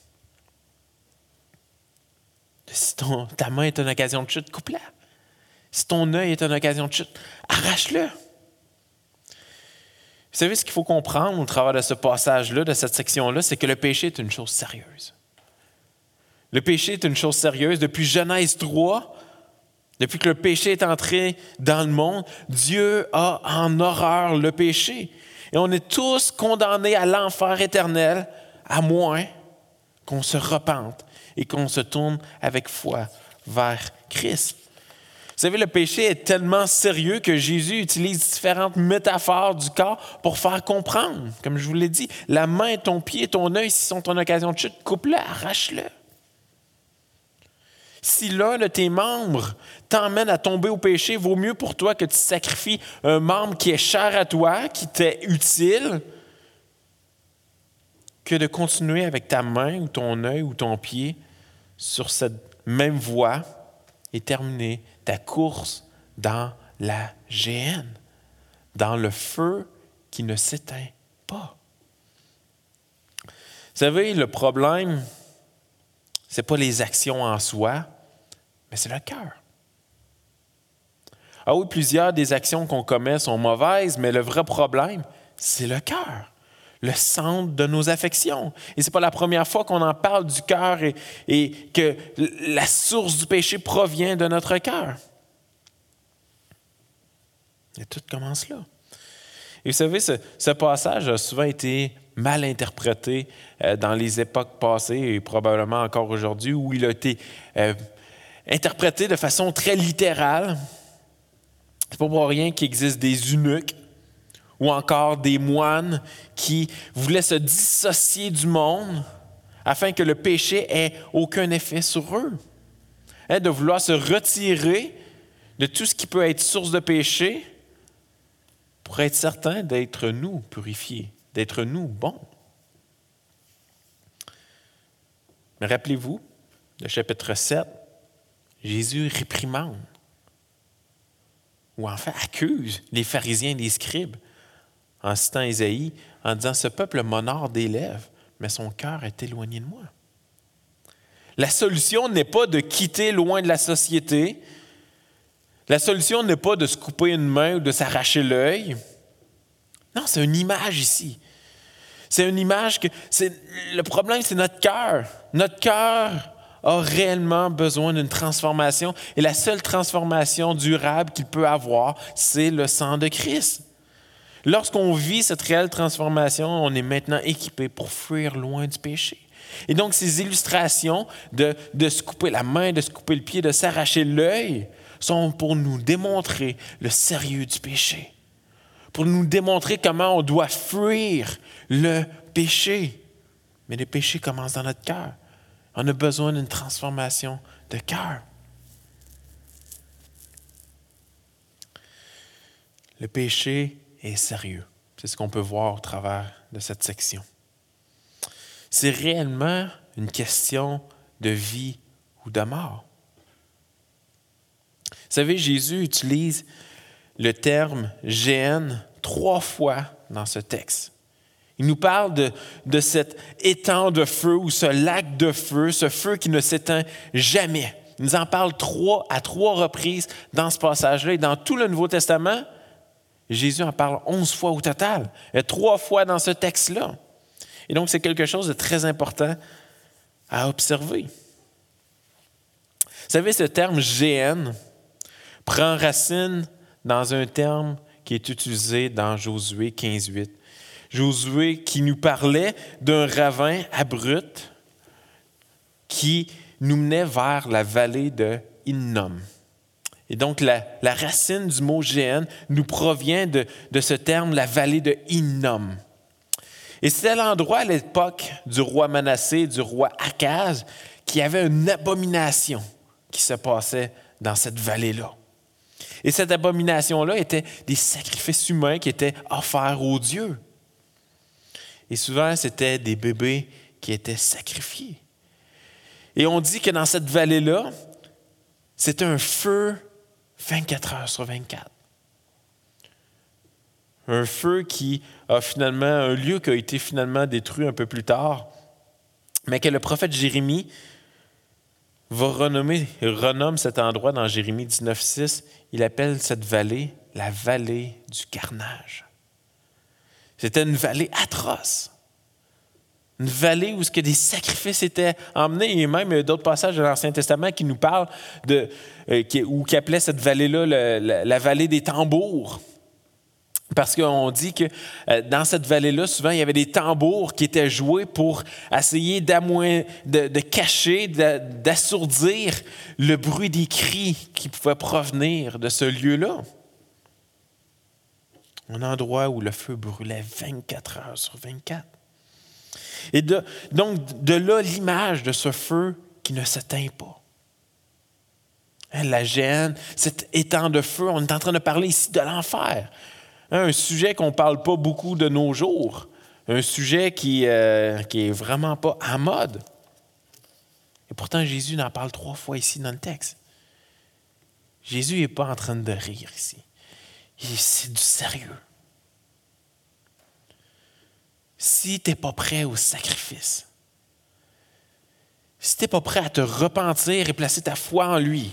Si ta main est une occasion de chute, coupe-la. Si ton œil est une occasion de chute, arrache-le. Vous savez ce qu'il faut comprendre au travers de ce passage-là, de cette section-là, c'est que le péché est une chose sérieuse. Le péché est une chose sérieuse. Depuis Genèse 3, depuis que le péché est entré dans le monde, Dieu a en horreur le péché. Et on est tous condamnés à l'enfer éternel, à moins qu'on se repente et qu'on se tourne avec foi vers Christ. Vous savez, le péché est tellement sérieux que Jésus utilise différentes métaphores du corps pour faire comprendre. Comme je vous l'ai dit, la main, ton pied, ton œil, s'ils sont en occasion de chute, coupe-le, arrache-le. Si l'un de tes membres t'emmène à tomber au péché, vaut mieux pour toi que tu sacrifies un membre qui est cher à toi, qui t'est utile, que de continuer avec ta main ou ton œil ou ton pied sur cette même voie et terminer ta course dans la géhenne, dans le feu qui ne s'éteint pas. Vous savez, le problème, ce n'est pas les actions en soi, mais c'est le cœur. Ah oui, plusieurs des actions qu'on commet sont mauvaises, mais le vrai problème, c'est le cœur le centre de nos affections. Et ce n'est pas la première fois qu'on en parle du cœur et, que la source du péché provient de notre cœur. Et tout commence là. Et vous savez, ce, passage a souvent été mal interprété euh, dans les époques passées et probablement encore aujourd'hui, où il a été euh, interprété de façon très littérale. C'est pas pour rien qu'il existe des eunuques ou encore des moines qui voulaient se dissocier du monde afin que le péché ait aucun effet sur eux. Hein, de vouloir se retirer de tout ce qui peut être source de péché pour être certain d'être nous purifiés, d'être nous bons. Mais rappelez-vous, le chapitre 7, Jésus réprimande, ou en fait accuse les pharisiens et les scribes en citant Isaïe, en disant Ce peuple m'honore des lèvres, mais son cœur est éloigné de moi. La solution n'est pas de quitter loin de la société. La solution n'est pas de se couper une main ou de s'arracher l'œil. Non, c'est une image ici. C'est une image que. Le problème, c'est notre cœur. Notre cœur a réellement besoin d'une transformation. Et la seule transformation durable qu'il peut avoir, c'est le sang de Christ. Lorsqu'on vit cette réelle transformation, on est maintenant équipé pour fuir loin du péché. Et donc, ces illustrations de, se couper la main, de se couper le pied, de s'arracher l'œil, sont pour nous démontrer le sérieux du péché, pour nous démontrer comment on doit fuir le péché. Mais le péché commence dans notre cœur. On a besoin d'une transformation de cœur. Le péché est sérieux. C'est ce qu'on peut voir au travers de cette section. C'est réellement une question de vie ou de mort. Vous savez, Jésus utilise le terme GN trois fois dans ce texte. Il nous parle de, de cet étang de feu ou ce lac de feu, ce feu qui ne s'éteint jamais. Il nous en parle trois à trois reprises dans ce passage-là. Et dans tout le Nouveau Testament, Jésus en parle onze fois au total, et trois fois dans ce texte-là. Et donc, c'est quelque chose de très important à observer. Vous savez, ce terme GN prend racine dans un terme qui est utilisé dans Josué 15.8. Josué qui nous parlait d'un ravin abrupt qui nous menait vers la vallée de Innom. Et donc, la, racine du mot Géhen nous provient de, ce terme, la vallée de Innom. Et c'était l'endroit à l'époque du roi Manassé, du roi Akaz, qui avait une abomination qui se passait dans cette vallée-là. Et cette abomination-là était des sacrifices humains qui étaient offerts aux dieux. Et souvent, c'était des bébés qui étaient sacrifiés. Et on dit que dans cette vallée-là, c'était un feu 24 heures sur 24. Un feu qui a finalement, un lieu qui a été finalement détruit un peu plus tard, mais que le prophète Jérémie va renommer, renomme cet endroit dans Jérémie 19.6, il appelle cette vallée la vallée du carnage. C'était une vallée atroce. Une vallée où ce que des sacrifices étaient emmenés, et même d'autres passages de l'Ancien Testament qui nous parlent de, euh, ou qui appelaient cette vallée-là la, vallée des tambours. Parce qu'on dit que euh, dans cette vallée-là, souvent, il y avait des tambours qui étaient joués pour essayer de, de cacher, d'assourdir le bruit des cris qui pouvaient provenir de ce lieu-là. Un endroit où le feu brûlait 24 heures sur 24. Et donc, de là, l'image de ce feu qui ne s'éteint pas. Hein, la gêne, cet étang de feu, on est en train de parler ici de l'enfer. Hein, un sujet qu'on ne parle pas beaucoup de nos jours. Un sujet qui n'est euh, vraiment pas à mode. Et pourtant, Jésus en parle trois fois ici dans le texte. Jésus n'est pas en train de rire ici. C'est du sérieux si tu n'es pas prêt au sacrifice, si tu n'es pas prêt à te repentir et placer ta foi en lui,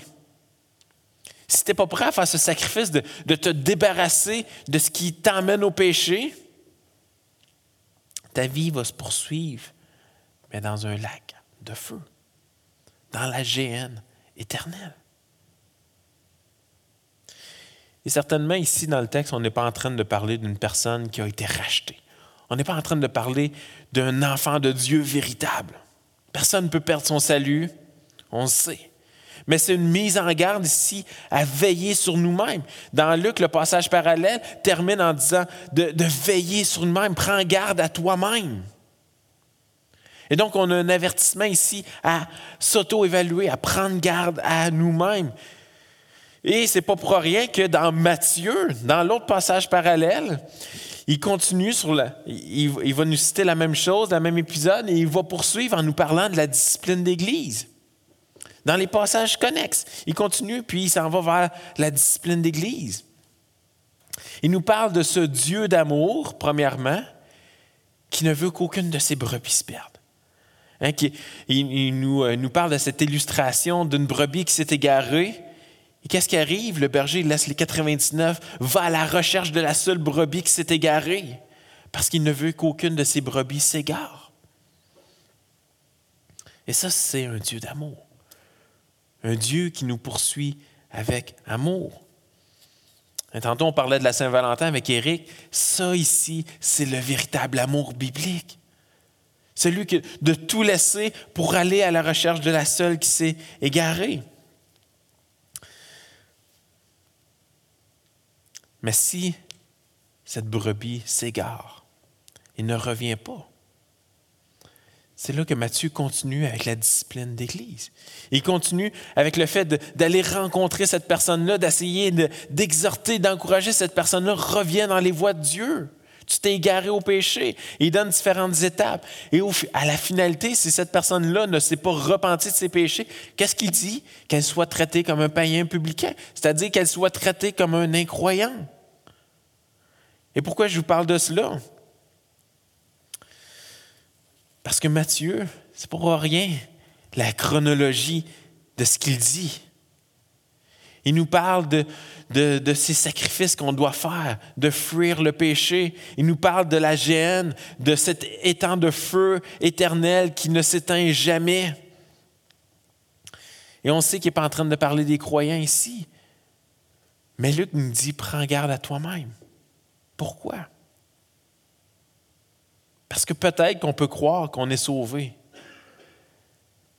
si tu n'es pas prêt à faire ce sacrifice de, te débarrasser de ce qui t'emmène au péché, ta vie va se poursuivre, mais dans un lac de feu, dans la géhenne éternelle. Et certainement, ici, dans le texte, on n'est pas en train de parler d'une personne qui a été rachetée. On n'est pas en train de parler d'un enfant de Dieu véritable. Personne ne peut perdre son salut, on le sait. Mais c'est une mise en garde ici à veiller sur nous-mêmes. Dans Luc, le passage parallèle termine en disant de, veiller sur nous-mêmes, prends garde à toi-même. Et donc, on a un avertissement ici à s'auto-évaluer, à prendre garde à nous-mêmes. Et c'est pas pour rien que dans Matthieu, dans l'autre passage parallèle, il continue sur la. Il, va nous citer la même chose, le même épisode, et il va poursuivre en nous parlant de la discipline d'Église. Dans les passages connexes, il continue, puis il s'en va vers la discipline d'Église. Il nous parle de ce Dieu d'amour, premièrement, qui ne veut qu'aucune de ses brebis se perde. Hein, il, nous, euh, nous parle de cette illustration d'une brebis qui s'est égarée qu'est-ce qui arrive? Le berger laisse les 99, va à la recherche de la seule brebis qui s'est égarée, parce qu'il ne veut qu'aucune de ses brebis s'égare. Et ça, c'est un Dieu d'amour. Un Dieu qui nous poursuit avec amour. Et tantôt, on parlait de la Saint-Valentin avec Éric. Ça ici, c'est le véritable amour biblique. Celui de tout laisser pour aller à la recherche de la seule qui s'est égarée. Mais si cette brebis s'égare il ne revient pas, c'est là que Matthieu continue avec la discipline d'Église. Il continue avec le fait d'aller rencontrer cette personne-là, d'essayer d'exhorter, d'encourager cette personne-là, reviens dans les voies de Dieu. Tu t'es égaré au péché. il donne différentes étapes. Et à la finalité, si cette personne-là ne s'est pas repentie de ses péchés, qu'est-ce qu'il dit? Qu'elle soit traitée comme un païen publicain, c'est-à-dire qu'elle soit traitée comme un incroyant. Et pourquoi je vous parle de cela? Parce que Matthieu, c'est pour rien la chronologie de ce qu'il dit. Il nous parle de, ces sacrifices qu'on doit faire, de fuir le péché. Il nous parle de la gêne, de cet étang de feu éternel qui ne s'éteint jamais. Et on sait qu'il n'est pas en train de parler des croyants ici. Mais Luc nous dit, prends garde à toi-même. Pourquoi? Parce que peut-être qu'on peut croire qu'on est sauvé.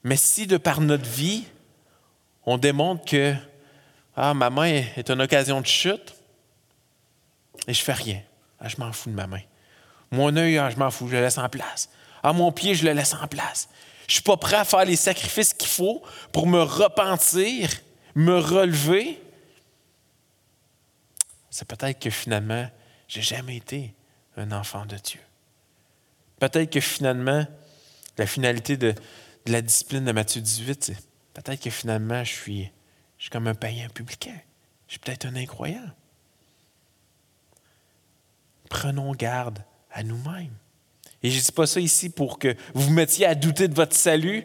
Mais si de par notre vie, on démontre que ah, ma main est une occasion de chute et je fais rien. Ah, je m'en fous de ma main. Mon œil, ah, je m'en fous, je le laisse en place. Ah, mon pied, je le laisse en place. Je ne suis pas prêt à faire les sacrifices qu'il faut pour me repentir, me relever. C'est peut-être que finalement, je n'ai jamais été un enfant de Dieu. Peut-être que finalement, la finalité de, de la discipline de Matthieu 18, c'est peut-être que finalement, je suis, je suis comme un païen publicain. Je suis peut-être un incroyant. Prenons garde à nous-mêmes. Et je ne dis pas ça ici pour que vous vous mettiez à douter de votre salut.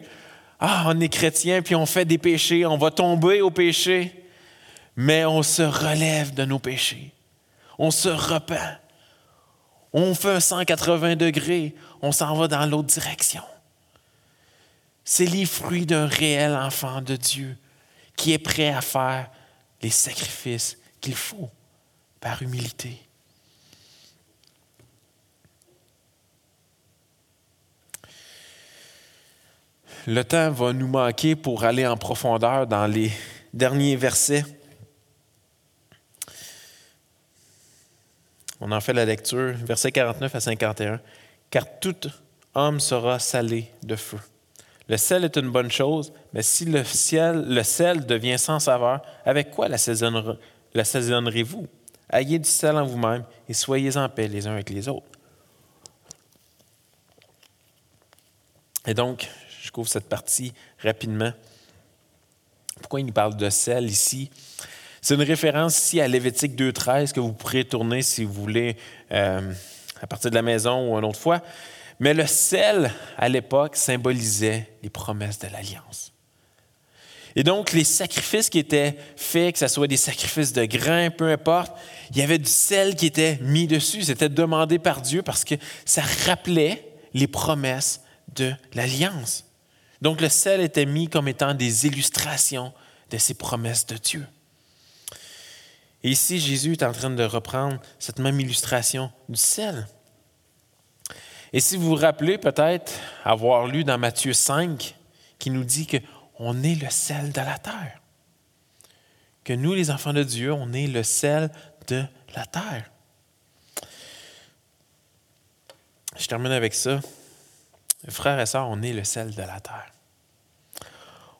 Ah, on est chrétien, puis on fait des péchés, on va tomber au péché. Mais on se relève de nos péchés. On se repent. On fait un 180 degrés. On s'en va dans l'autre direction. C'est les fruits d'un réel enfant de Dieu qui est prêt à faire les sacrifices qu'il faut par humilité. Le temps va nous manquer pour aller en profondeur dans les derniers versets. On en fait la lecture, versets 49 à 51. Car tout homme sera salé de feu. Le sel est une bonne chose, mais si le, sel devient sans saveur, avec quoi l'assaisonnerez-vous? Ayez du sel en vous-même et soyez en paix les uns avec les autres. Et donc, je couvre cette partie rapidement. Pourquoi il nous parle de sel ici? C'est une référence ici à Lévitique 2.13 que vous pourrez tourner si vous voulez euh, à partir de la maison ou une autre fois. Mais le sel, à l'époque, symbolisait les promesses de l'Alliance. Et donc, les sacrifices qui étaient faits, que ce soit des sacrifices de grains, peu importe, il y avait du sel qui était mis dessus. C'était demandé par Dieu parce que ça rappelait les promesses de l'Alliance. Donc, le sel était mis comme étant des illustrations de ces promesses de Dieu. Et ici, Jésus est en train de reprendre cette même illustration du sel. Et si vous vous rappelez peut-être avoir lu dans Matthieu 5, qui nous dit qu'on est le sel de la terre, que nous, les enfants de Dieu, on est le sel de la terre. Je termine avec ça. Frères et sœurs, on est le sel de la terre.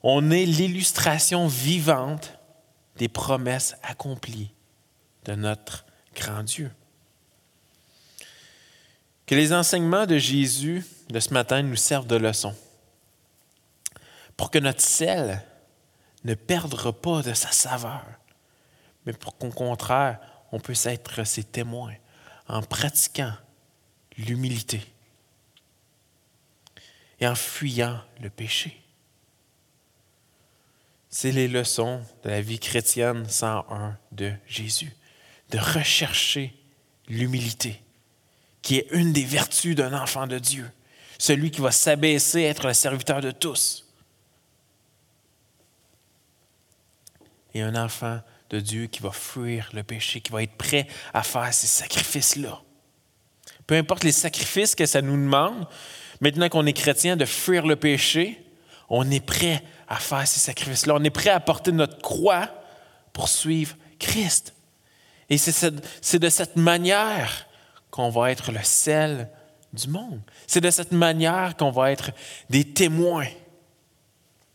On est l'illustration vivante des promesses accomplies de notre grand Dieu. Que les enseignements de Jésus de ce matin nous servent de leçon pour que notre sel ne perde pas de sa saveur, mais pour qu'au contraire, on puisse être ses témoins en pratiquant l'humilité et en fuyant le péché. C'est les leçons de la vie chrétienne 101 de Jésus, de rechercher l'humilité qui est une des vertus d'un enfant de Dieu, celui qui va s'abaisser, être le serviteur de tous. Et un enfant de Dieu qui va fuir le péché, qui va être prêt à faire ces sacrifices-là. Peu importe les sacrifices que ça nous demande, maintenant qu'on est chrétien, de fuir le péché, on est prêt à faire ces sacrifices-là. On est prêt à porter notre croix pour suivre Christ. Et c'est de cette manière qu'on va être le sel du monde. C'est de cette manière qu'on va être des témoins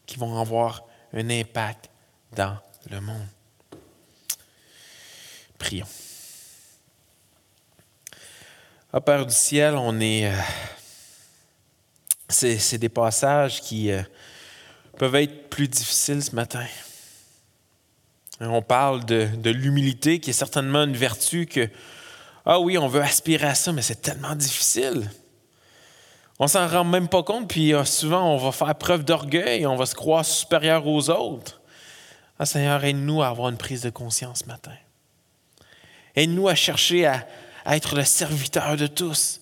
qui vont avoir un impact dans le monde. Prions. Au Père du ciel, on est. Euh, c'est des passages qui euh, peuvent être plus difficiles ce matin. On parle de, de l'humilité, qui est certainement une vertu que ah oui, on veut aspirer à ça, mais c'est tellement difficile. On s'en rend même pas compte, puis euh, souvent on va faire preuve d'orgueil, on va se croire supérieur aux autres. Ah Seigneur, aide-nous à avoir une prise de conscience ce matin. Aide-nous à chercher à, être le serviteur de tous.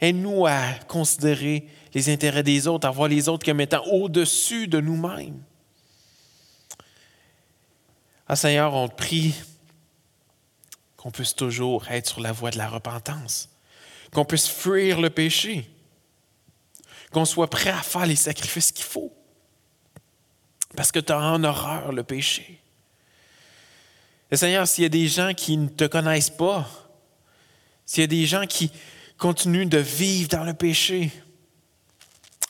Aide-nous à considérer les intérêts des autres, à voir les autres comme étant au-dessus de nous-mêmes. Ah Seigneur, on te prie qu'on puisse toujours être sur la voie de la repentance, qu'on puisse fuir le péché, qu'on soit prêt à faire les sacrifices qu'il faut, parce que tu as en horreur le péché. Et Seigneur, s'il y a des gens qui ne te connaissent pas, s'il y a des gens qui continuent de vivre dans le péché,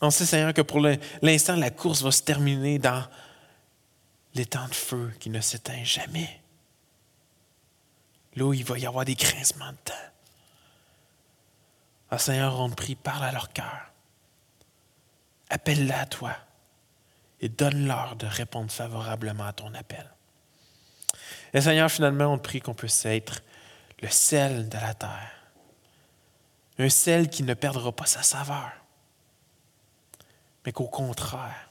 on sait, Seigneur, que pour l'instant, la course va se terminer dans les temps de feu qui ne s'éteint jamais. Là où il va y avoir des grincements de temps. Ah, Seigneur, on te prie, parle à leur cœur. Appelle-la à toi et donne-leur de répondre favorablement à ton appel. Et Seigneur, finalement, on te prie qu'on puisse être le sel de la terre. Un sel qui ne perdra pas sa saveur, mais qu'au contraire,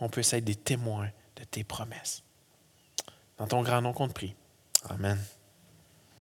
on puisse être des témoins de tes promesses. Dans ton grand nom qu'on te prie. Amen.